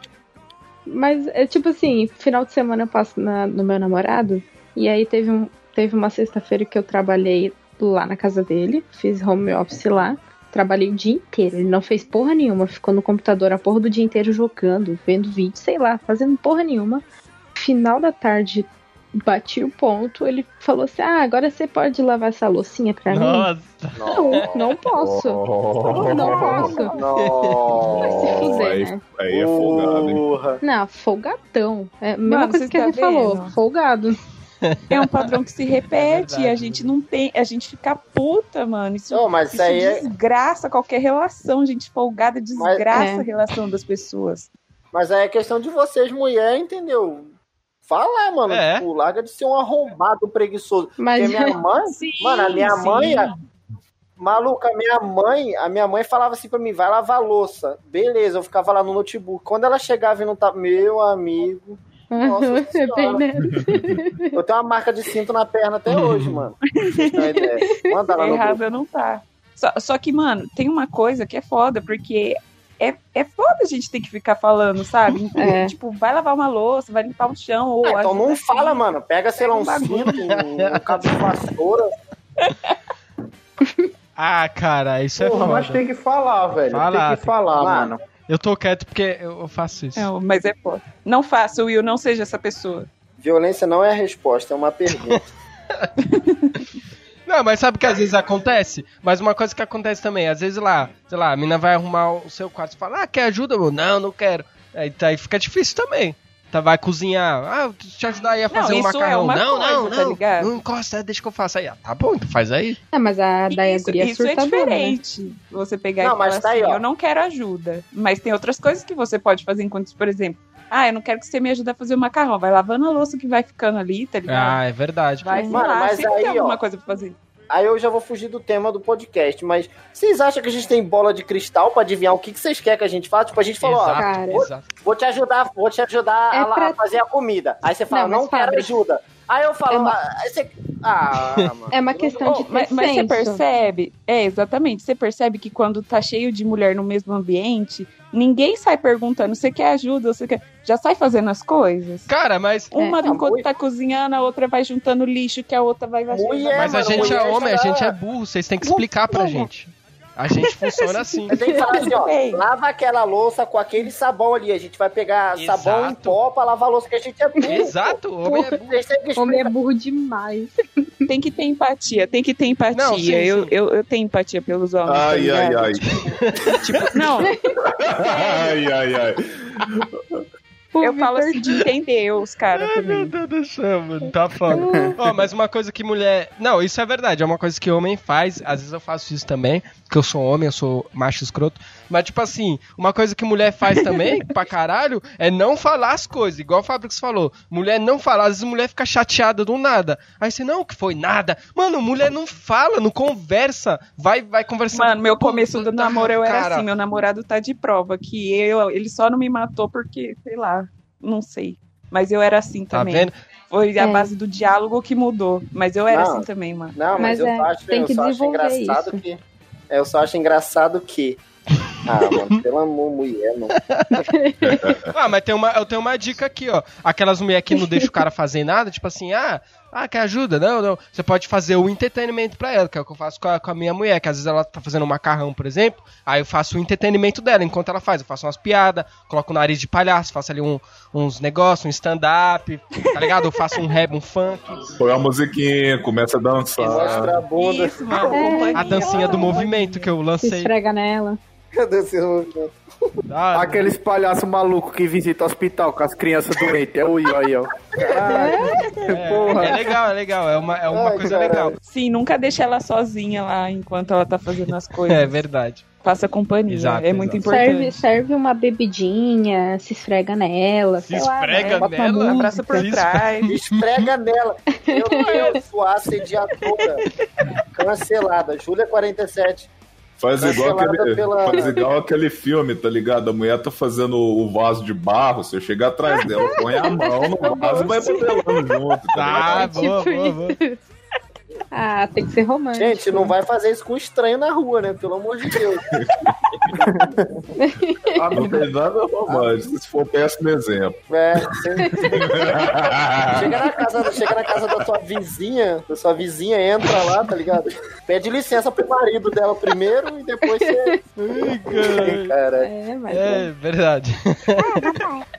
Mas é tipo assim, final de semana eu passo na- no meu namorado. E aí teve, um, teve uma sexta-feira que eu trabalhei lá na casa dele. Fiz home office lá. Trabalhei o dia inteiro. Ele não fez porra nenhuma. Ficou no computador a porra do dia inteiro jogando, vendo vídeo, sei lá, fazendo porra nenhuma. Final da tarde, bati o ponto. Ele falou assim: Ah, agora você pode lavar essa loucinha pra mim? Nossa. Não, não posso. Não posso. Vai se Nossa. fuder, aí, né? aí é folgado, hein? Não, folgadão. É a mesma Mano, coisa que tá gente falou. Folgado. É um padrão que se repete verdade, e a gente não tem. A gente fica puta, mano. Isso, Não, mas isso aí é. desgraça qualquer relação, gente folgada, desgraça é. a relação das pessoas. Mas aí é questão de vocês, mulher, entendeu? Fala, mano. É. Tipo, larga de ser um arrombado preguiçoso. Mas Porque minha mãe. Sim, Mano, a minha sim. mãe. a- Maluca, a minha mãe, a minha mãe falava assim pra mim, vai lavar a louça. Beleza, eu ficava lá no notebook. Quando ela chegava e não tava. Meu amigo. Nossa é bem nessa. Eu tenho uma marca de cinto na perna até hoje, mano. Manda lá no grupo. Errada não tá. Só, só que, mano, tem uma coisa que é foda, porque é, é foda a gente ter que ficar falando, sabe? É. Tipo, vai lavar uma louça, vai limpar o chão. Ou Ah, então não aqui. fala, mano. Pega, sei lá, um Pega um cinto, um, um cabo de vassoura. Ah, cara, isso é Porra, mas foda. tem que falar, velho. Falar, tem tem que que falar, falar. mano. Eu tô quieto porque eu eu faço isso. Não, mas é foda. Não faça, Will, não seja essa pessoa. Violência não é a resposta, é uma pergunta. Não, mas sabe que às vezes acontece? Mas uma coisa que acontece também, às vezes lá, sei lá, a mina vai arrumar o seu quarto e fala, ah, quer ajuda, meu? Não, não quero. Aí, tá- aí fica difícil também. Tá, vai cozinhar, ah, eu te ajudar aí a fazer um isso é macarrão. uma não, não, coisa, tá não, ligado? não encosta, deixa que eu faça aí. Ah, tá bom, então faz aí. É, mas a Daya Isso, Guria é isso é né? diferente. Você pegar Não, e falar mas tá aí, assim, ó. eu não quero ajuda. Mas tem outras coisas que você pode fazer enquanto, por exemplo, ah, eu não quero que você me ajude a fazer o macarrão. Vai lavando a louça que vai ficando ali, tá ligado? Ah, é verdade. vai, Mano, lá, mas sempre aí, tem alguma ó. coisa pra fazer. Aí eu já vou fugir do tema do podcast, mas vocês acham que a gente tem bola de cristal pra adivinhar o que, que vocês querem que a gente faça? Tipo, a gente falou, ó, exato, exato. vou te ajudar, vou te ajudar É a, lá- pra- a fazer a comida. Aí você fala, Não, não, quero ajuda. Aí eu falo, É uma- ah, você... ah. É uma questão de Oh, mas, mas você percebe, é, exatamente, você percebe que quando tá cheio de mulher no mesmo ambiente, ninguém sai perguntando, você quer ajuda, você quer... Já sai fazendo as coisas. Cara, mas, Uma Ah, enquanto tá cozinhando, a outra vai juntando lixo, que a outra vai... vai- Mulher, mas a gente é homem, a gente é burro, vocês têm que explicar pra gente. A gente funciona assim. Eu tenho que falar assim, ó, lava aquela louça com aquele sabão ali. A gente vai pegar Exato. sabão em pó pra lavar a louça que a gente é burro. Exato, o homem é burro. Homem é burro demais. Tem que ter empatia, tem que ter empatia. Não, sim, eu, sim. Eu, eu tenho empatia pelos homens. tá Ai, ai, ligado? ai. Tipo, não, Ai, ai, ai. Eu falo assim de entender os caras Meu. Deus do céu, mano, tá foda. Ó, mas uma coisa que mulher. Não, isso é verdade, é uma coisa que homem faz. Às vezes eu faço isso também, porque eu sou homem, eu sou macho escroto. Mas, tipo assim, uma coisa que mulher faz também, pra caralho, é não falar as coisas. Igual o Fabrix falou. Mulher não fala, às vezes mulher fica chateada do nada. Aí você, não, que foi nada. Mano, mulher não fala, não conversa. Vai, vai conversar. Mano, meu começo do namoro eu era cara. assim, meu namorado tá de prova, que eu, ele só não me matou porque, sei lá, não sei. Mas eu era assim Tá também. vendo? Foi a É. base do diálogo que mudou. Mas eu era Não. assim também, mano. Não, mas, Mas eu é, só acho, tem eu que só acho engraçado isso. que. é, Eu só acho engraçado que. Ah, mano, pelo amor, mulher, não. Ah, mas tem uma, eu tenho uma dica aqui, ó. Aquelas mulheres que não deixam o cara fazer nada, tipo assim, ah, ah, quer ajuda? Não, não. Você pode fazer o entretenimento pra ela, que é o que eu faço com a, com a minha mulher, que às vezes ela tá fazendo um macarrão, por exemplo, aí eu faço o entretenimento dela enquanto ela faz. Eu faço umas piadas, coloco o nariz de palhaço, faço ali um- uns negócios, um stand-up, tá ligado? Eu faço um rap, um funk. Põe uma musiquinha, começa a dançar. Mostra a bunda. Isso, mano. É. A dancinha do movimento que eu Se lancei. esfrega nela. Cadê esse movimento? Ah, Aqueles palhaços malucos que visitam o hospital com as crianças doentes. É o aí, ó. é, é legal, é legal. É uma, é uma Ai, coisa caralho. legal. Sim, nunca deixa ela sozinha lá enquanto ela tá fazendo as coisas. É verdade. Faça companhia. Exato, é muito exato. importante. Serve, serve uma bebidinha, se esfrega nela. Se sei lá, esfrega né? Nela? Abraça por Isso. trás. Esfrega nela. Eu, eu sou a assediadora. Cancelada. Júlia 47. Faz igual, Cancelada aquele, pela- faz igual aquele filme, tá ligado? A mulher tá fazendo o vaso de barro, você chega atrás dela, põe a mão no vaso e vai modelando junto. Tá Tá, boa, Tipo boa, boa. Ah, tem que ser romântico. Gente, não vai fazer isso com estranho na rua, né? Pelo amor de Deus. Ah, não tem nada romântico, se for péssimo exemplo. É, chega, na casa, chega na casa da sua vizinha, da sua vizinha entra lá, tá ligado? Pede licença pro marido dela primeiro e depois você. Ai, caralho. Cara, É, mas É, verdade.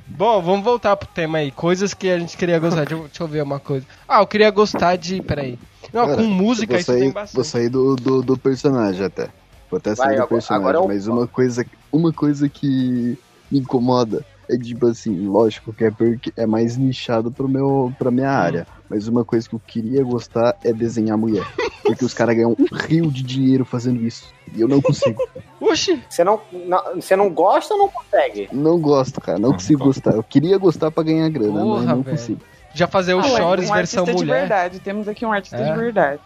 Bom, vamos voltar pro tema aí. Coisas que a gente queria gostar. Deixa eu, deixa eu ver uma coisa. Ah, eu queria gostar de. Peraí. Não, Cara, com música vou isso tem sair, bastante. vou sair do, do, do personagem até. Vou até sair Vai, do agora- personagem, agora é o- mas uma coisa, uma coisa que me incomoda é tipo assim, lógico que é porque é mais nichado pro meu, pra minha área. Mas uma coisa que eu queria gostar é desenhar mulher. Porque os caras ganham um rio de dinheiro fazendo isso. E eu não consigo. Oxi! você não, não- você não gosta ou não consegue? Não gosto, cara. Não consigo gostar. Eu queria gostar pra ganhar grana, mas Porra, não velho. consigo. Já fazer o Ah, Chores um versão artista de mulher. verdade. Temos aqui um artista É. de verdade.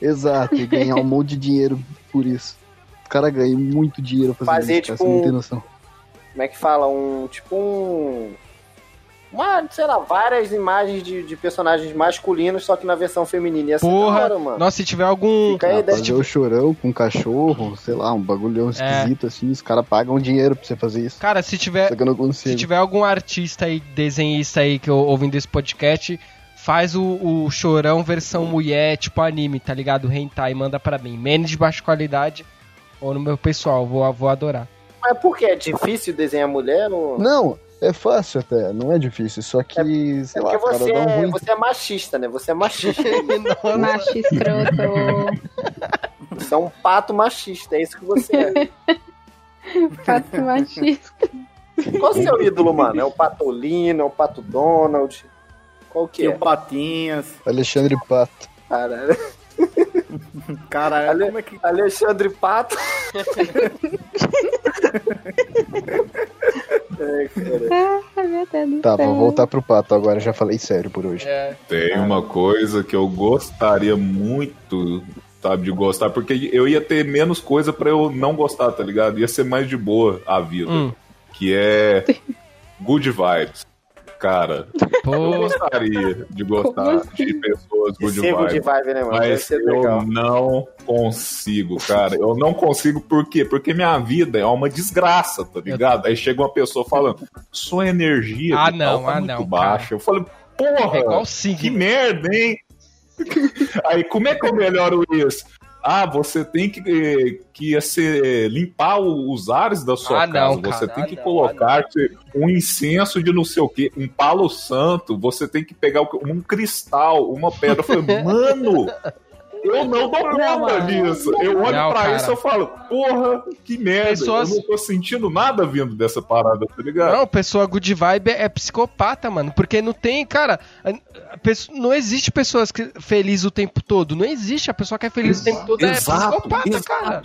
Exato, e ganhar um monte de dinheiro por isso. O cara ganha muito dinheiro fazendo Fazer, isso, cara, tipo, você não um- tem noção. Como é que fala? Um. Tipo um. Uma, sei lá, várias imagens de, de personagens masculinos, só que na versão feminina. Ia ser da Porra! hora, mano. Nossa, se tiver algum. Fica aí, Ah, ideia, fazer tipo, o chorão com um cachorro, sei lá, um bagulhão esquisito assim, os caras pagam dinheiro pra você fazer isso. Cara, se tiver. Só que eu não Se tiver algum artista aí, desenhista aí que eu ouvindo esse podcast, faz o, o chorão versão mulher, tipo anime, tá ligado? Hentai, manda pra mim. Menos de baixa qualidade ou no meu pessoal, vou, vou adorar. Mas por que? É difícil desenhar mulher? Ou... Não, é fácil até, não é difícil, só que, sei É lá, porque cara, você um é, ruim. você é machista, né? Você é machista. macho escroto. você é um pato machista, é isso que você é. Pato machista. Qual o seu ídolo, mano? É o Patolino, é o Pato Donald? Qual que E é? o Patinhas. Alexandre Pato. Caralho. Caralho, Ale- como é que. Alexandre Pato. É, cara. Ah, meu Deus do Tá, céu. vou voltar pro Pato agora, já falei sério por hoje. É. Tem uma coisa que eu gostaria muito, sabe, de gostar, porque eu ia ter menos coisa pra eu não gostar, tá ligado? Ia ser mais de boa a vida. Hum. Que é good vibes. Cara, eu Pô, gostaria de gostar assim? de pessoas good Ser good vibes. vibe, né, mano? Mas ser legal. eu não consigo, cara. Eu não consigo por quê? Porque minha vida é uma desgraça, tá ligado? Aí chega uma pessoa falando, sua energia Ah, não, tá ah, muito não, baixa. Eu falei, porra, é igual que merda, hein? Aí como é que eu melhoro isso? Ah, você tem que, que ser, limpar os ares da sua Ah, casa. não, cara. você tem Ah, que não, colocar um incenso de não sei o que, um palo santo. Você tem que pegar um cristal, uma pedra. Eu falei, mano, eu não dou conta disso. Eu olho Não, pra cara. isso e eu falo, porra, que merda. Pessoas- Eu não tô sentindo nada vindo dessa parada, tá ligado? Não, pessoa good vibe é psicopata, mano. Porque não tem, cara. não existe pessoas que feliz o tempo todo. Não existe. A pessoa que é feliz o tempo todo é psicopata, cara.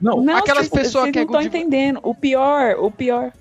Não, Não, aquelas pessoas que é não estão good- entendendo. O pior, o pior.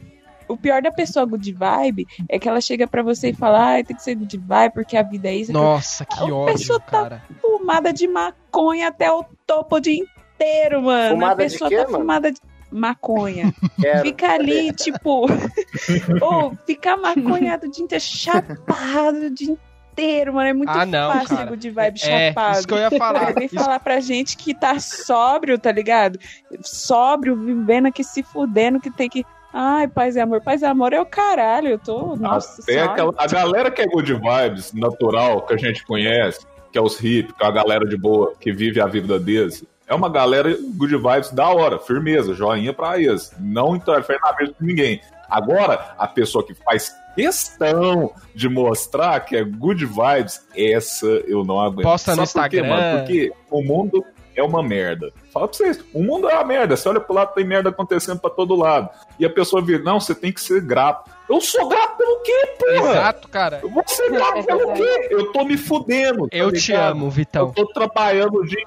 O pior da pessoa good vibe é que ela chega pra você e fala, ai, tem que ser good vibe porque a vida é isso. Nossa, que A ódio, pessoa tá fumada de maconha até o topo o dia inteiro, mano. Fumada a de pessoa quê, tá mano? fumada de maconha. Quero. Fica ali, tipo. Ou ficar maconhado o dia inteiro, chapado o dia inteiro, mano. É muito Ah, não, fácil cara. good vibe É, chapado. isso que eu ia falar. Vem Isso- falar pra gente que tá sóbrio, tá ligado? Sóbrio, vivendo aqui, se fudendo, que tem que. Ai, paz e amor. Paz e amor é o caralho. Eu tô. Nossa senhora. aquela, a galera que é good vibes, natural, que a gente conhece, que é os hip, que é a galera de boa, que vive a vida deles. É uma galera good vibes da hora, firmeza, joinha pra eles. Não interfere na vida de ninguém. Agora, a pessoa que faz questão de mostrar que é good vibes, essa eu não aguento. Posta no Sabe por quê, Instagram. mano? Porque o mundo é uma merda. Fala pra vocês, o mundo é uma merda. Você olha pro lado, tem merda acontecendo pra todo lado. E a pessoa vira, não, você tem que ser grato. Eu sou grato pelo quê, porra? Exato, cara. Eu vou ser grato pelo quê? Eu tô me fudendo. tá Eu te ligado? amo, Eu Vitão. tô trabalhando o dia.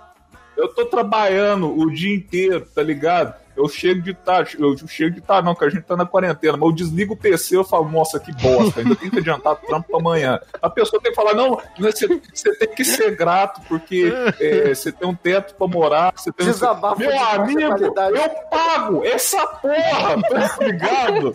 Eu tô trabalhando o dia inteiro, tá ligado? Eu chego de tarde, eu chego de tarde, não, que a gente tá na quarentena, mas eu desligo o PC eu falo, nossa, que bosta, ainda tem que adiantar o trampo pra amanhã. A pessoa tem que falar, não, você, tem que ser grato, porque é, você tem um teto pra morar, você tem Desabafo Meu amigo, eu pago essa porra, tá ligado?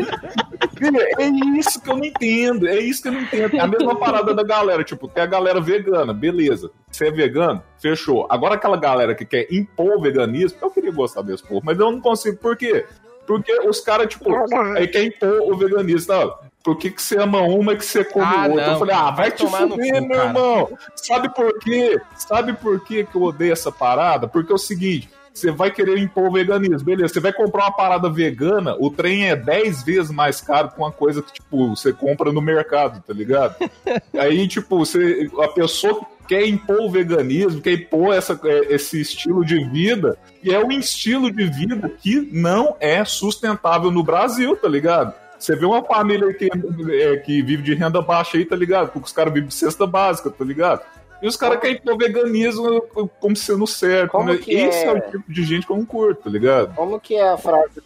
É isso que eu não entendo, é isso que eu não entendo. É a mesma parada da galera, tipo, tem a galera vegana, beleza. Você é vegano? Fechou. Agora aquela galera que quer impor o veganismo, eu queria gostar desse povo, mas eu não consigo. Por quê? Porque os caras, tipo, aí quer impor o veganismo. Não, por que, que você ama uma e que você come Ah, outra? não, eu falei, ah, vai, vai te fuder, cu, meu cara. irmão. Sabe por quê? Sabe por quê que eu odeio essa parada? Porque é o seguinte. Você vai querer impor o veganismo, beleza. Você vai comprar uma parada vegana, o trem é 10 vezes mais caro que uma coisa que, tipo, você compra no mercado, tá ligado? Aí, tipo, você, a pessoa quer impor o veganismo, quer impor essa, é, esse estilo de vida, e é um estilo de vida que não é sustentável no Brasil, tá ligado? Você vê uma família que, é, que vive de renda baixa aí, tá ligado? Porque os caras vivem de cesta básica, tá ligado? E os caras querem impor veganismo como sendo certo. Como né? que Esse é... é? o tipo de gente que eu não curto, tá ligado? Como que é a frase?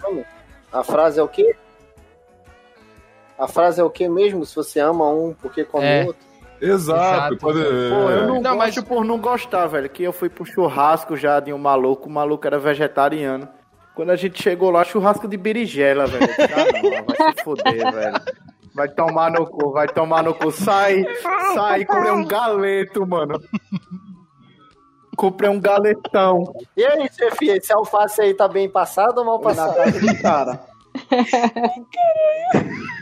A frase é o quê? A frase é o quê mesmo? Se você ama um, porque come É. outro? Exato. Exato. Quando- Pô, eu não, Não, gosto mas- por não gostar, velho. Que eu fui pro churrasco já de um maluco, o maluco era vegetariano. Quando a gente chegou lá, churrasco de berinjela, velho. Disse, Ah, não, vai se foder, velho. Vai tomar no cu, vai tomar no cu. Sai, sai, comprei um galeto, mano. Comprei um galetão. E aí, chefia, esse alface aí tá bem passado ou mal passado? casa do cara.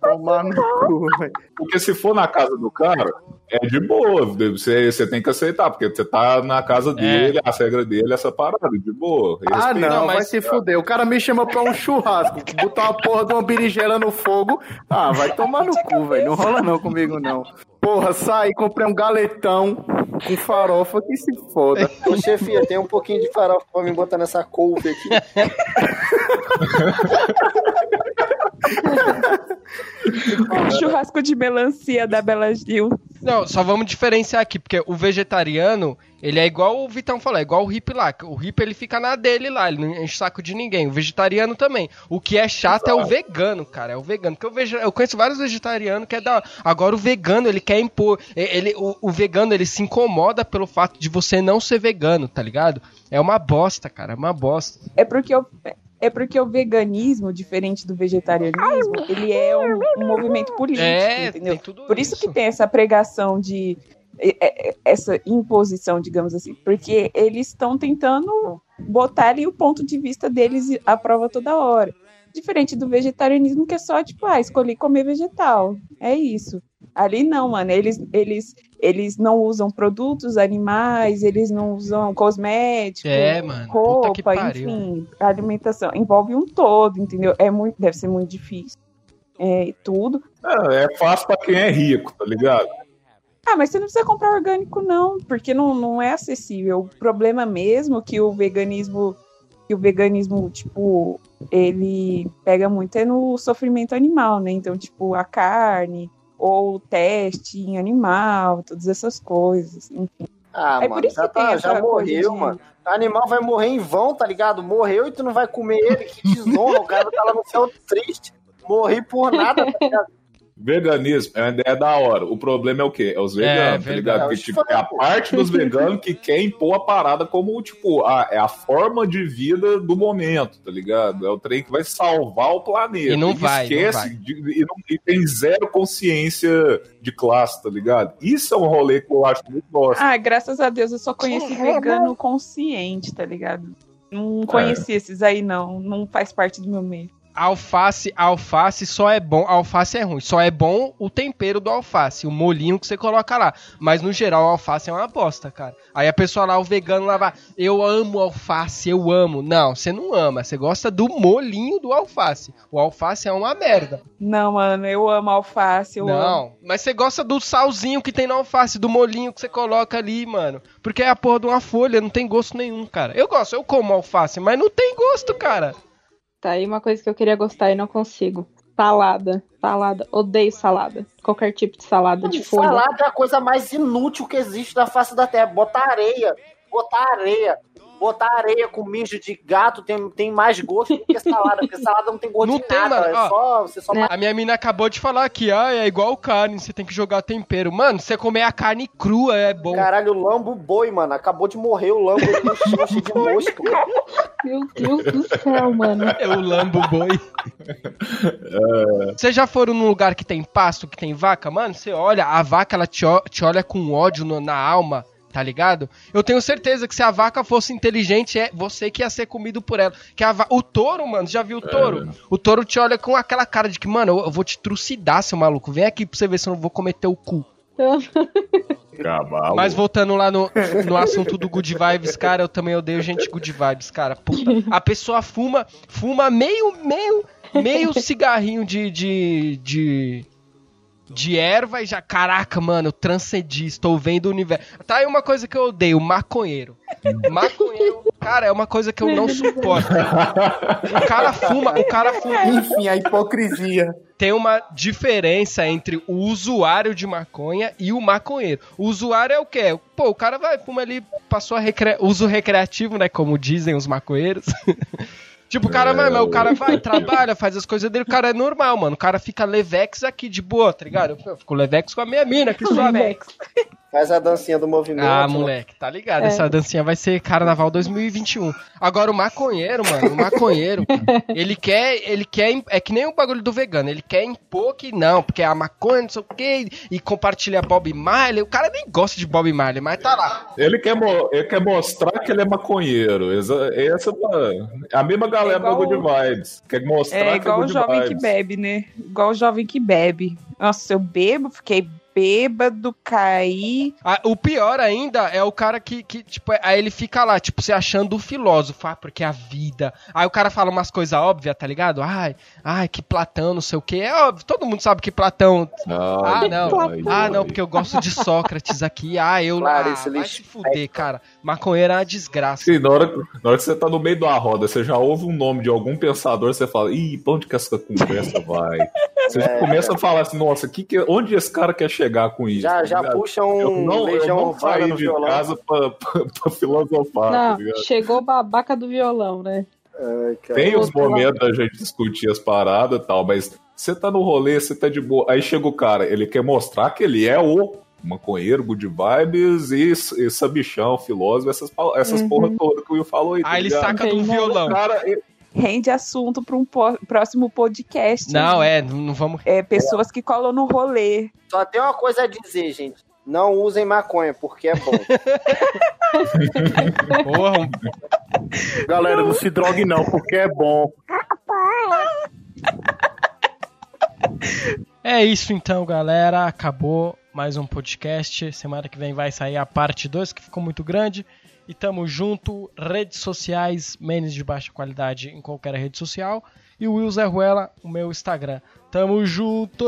Tomar no cu, velho. Porque se for na casa do cara, é de boa. Você, você tem que aceitar, porque você tá na casa dele, a regra dele, essa parada, de boa. Ah, Respeita. não, Não, vai mas- se fuder. O cara me chama pra um churrasco, botar uma porra de uma berinjela no fogo. Ah, vai tomar no cu, velho. Não rola não comigo, não. Porra, saí, comprei um galetão com farofa que se foda. Ô, chefia, tem um pouquinho de farofa pra me botar nessa couve aqui. Churrasco de melancia da Bela Gil. Não, só vamos diferenciar aqui, porque o vegetariano, ele é igual o Vitão falou, é igual o hippie lá. O hippie ele fica na dele lá, ele não enche saco de ninguém. O vegetariano também. O que é chato é o vegano, cara. É o vegano. Porque eu, vejo, eu conheço vários vegetarianos que é da. Agora o vegano, ele quer impor. Ele, o, o vegano, ele se incomoda pelo fato de você não ser vegano, tá ligado? É uma bosta, cara. É uma bosta. É porque o, é porque o veganismo, diferente do vegetarianismo, ele é um, um movimento político, É, entendeu? Por isso que tem essa pregação de é, é, essa imposição, digamos assim, porque eles estão tentando botar ali o ponto de vista deles à prova toda hora. Diferente do vegetarianismo, que é só, tipo, ah, escolhi comer vegetal. É isso. Ali não, mano. Eles, eles, eles não usam produtos animais, eles não usam cosméticos, É, roupa, enfim, a alimentação envolve um todo, entendeu? É muito, deve ser muito difícil. É, tudo. É, é fácil pra quem é rico, tá ligado? Ah, mas você não precisa comprar orgânico, não, porque não, não é acessível. O problema mesmo que o veganismo, que o veganismo, tipo, ele pega muito é no sofrimento animal, né? Então, tipo, a carne, ou teste em animal, todas essas coisas. Enfim. Ah, É por mano, isso já, tá, já morreu, de- mano. O animal vai morrer em vão, tá ligado? Morreu e tu não vai comer ele, que desonra. o cara tá lá no céu triste. Morri por nada, tá ligado? Veganismo é uma ideia da hora. O problema é o quê? É os veganos, tá verdade. ligado? É Que, os tipo, é a parte dos veganos que quer impor a parada como, tipo, a, é a forma de vida do momento, tá ligado? É o trem que vai salvar o planeta. E não vai, não esquece vai. de- e, não- e tem zero consciência de classe, tá ligado? Isso é um rolê que eu acho muito nossa. Ah, graças a Deus eu só conheci vegano consciente, tá ligado? Não conheci esses aí, não. Não faz parte do meu meio. Alface, alface só é bom, alface é ruim. Só é bom o tempero do alface, o molinho que você coloca lá. Mas no geral, alface é uma bosta, cara. Aí a pessoa lá, o vegano lá vai, eu amo alface, eu amo. Não, você não ama, você gosta do molinho do alface. O alface é uma merda. Não, mano, eu amo alface, eu amo. não, mas você gosta do salzinho que tem na alface, do molinho que você coloca ali, mano. Porque é a porra de uma folha, não tem gosto nenhum, cara. Eu gosto, eu como alface, mas não tem gosto, cara. Tá aí uma coisa que eu queria gostar e não consigo. Salada. Salada. Odeio salada. Qualquer tipo de salada de folha. Salada é a coisa mais inútil que existe na face da terra. Botar areia. Botar areia. Botar areia com mijo de gato tem, tem mais gosto do que salada, porque salada não tem gosto Não de tem, nada. mano. É só, você só né? A minha mina acabou de falar aqui, ah, é igual carne, você tem que jogar tempero. Mano, você comer a carne crua é bom. Caralho, o lambo boi, mano. Acabou de morrer o lambo cheio de mosca. Meu Deus do céu, mano. É o lambo boi. Vocês já foram num lugar que tem pasto, que tem vaca? Mano, você olha, a vaca ela te, te olha com ódio no- na alma, tá ligado? Eu tenho certeza que se a vaca fosse inteligente, é você que ia ser comido por ela. Que a va- O touro, mano, já viu o touro? O touro te olha com aquela cara de que, mano, eu, eu vou te trucidar, seu maluco. Vem aqui pra você ver se eu não vou comer teu cu. Cavalo. Mas voltando lá no, no assunto do good vibes, cara, eu também odeio gente good vibes, cara. Puta, a pessoa fuma, fuma meio, meio, meio cigarrinho de, de, de, de erva e já, caraca, mano, eu transcendi, estou vendo o universo. Tá aí uma coisa que eu odeio, maconheiro. Maconheiro, cara, é uma coisa que eu não suporto. O cara fuma, o cara fuma. Enfim, a hipocrisia. Tem uma diferença entre o usuário de maconha e o maconheiro. O usuário é o quê? Pô, o cara vai, fuma ali, passou a recre... uso recreativo, né? Como dizem os maconheiros. tipo, o cara vai, mas o cara vai, trabalha, faz as coisas dele, o cara é normal, mano. O cara fica levex aqui de boa, tá ligado? Eu fico levex com a minha mina, que suave. Levex. Faz a dancinha do movimento. Ah, moleque, tá ligado? É. Essa dancinha vai ser Carnaval 2021. Agora o maconheiro, mano, o maconheiro, ele quer, ele quer, é que nem o bagulho do vegano, ele quer impor que não, porque a maconha, não sei o quê, e compartilha Bob Marley. O cara nem gosta de Bob Marley, mas tá lá. Ele quer, ele quer mostrar que ele é maconheiro. Exa- Essa é a mesma galera É do Good Vibes. Quer mostrar É que é igual o jovem que Vibes. bebe, né? Igual o jovem que bebe. Nossa, eu bebo, fiquei bêbado, caí. Ah, o pior ainda é o cara que, que, tipo, aí ele fica lá, tipo, se achando o filósofo, ah, porque a vida. Aí o cara fala umas coisas óbvias, tá ligado? Ai, ai, que Platão, não sei o que. É óbvio, todo mundo sabe que Platão. Ah, Ai, não. ai, Ah, não, ai. porque eu gosto de Sócrates aqui. Ah, eu. Claro, ah, vai se fuder, cara. Maconheiro é uma desgraça. Sim, na hora, na hora que você tá no meio uma roda, você já ouve um nome de algum pensador, você fala, ih, pra onde que essa conversa vai? Você já começa a falar assim, nossa, que que, onde esse cara quer chegar com isso? Já, tá já puxa eu um não, eu Legião não Urbana saí no de violão. casa pra, pra, pra filosofar, tá Não, ligado? chegou o babaca do violão, né? Cara. Tem os momentos da gente discutir as paradas e tal, mas você tá no rolê, você tá de boa. Aí chega o cara, ele quer mostrar que ele é o maconheiro, good vibes e, e sabichão, filósofo, essas, essas Uhum. porra toda que o Will falou aí. tá Aí ele ligado? saca do né? violão. O cara, ele- Rende assunto para um próximo podcast. Não, é, não vamos. É, pessoas que colam no rolê. Só tem uma coisa a dizer, gente. Não usem maconha, porque é bom. Porra, um- Galera, não se drogue não, porque é bom. É isso então, galera. Acabou mais um podcast. Semana que vem vai sair a parte 2, que ficou muito grande. E tamo junto. Redes sociais, memes de baixa qualidade em qualquer rede social. E o Will Zé Ruela, o meu Instagram. Tamo junto!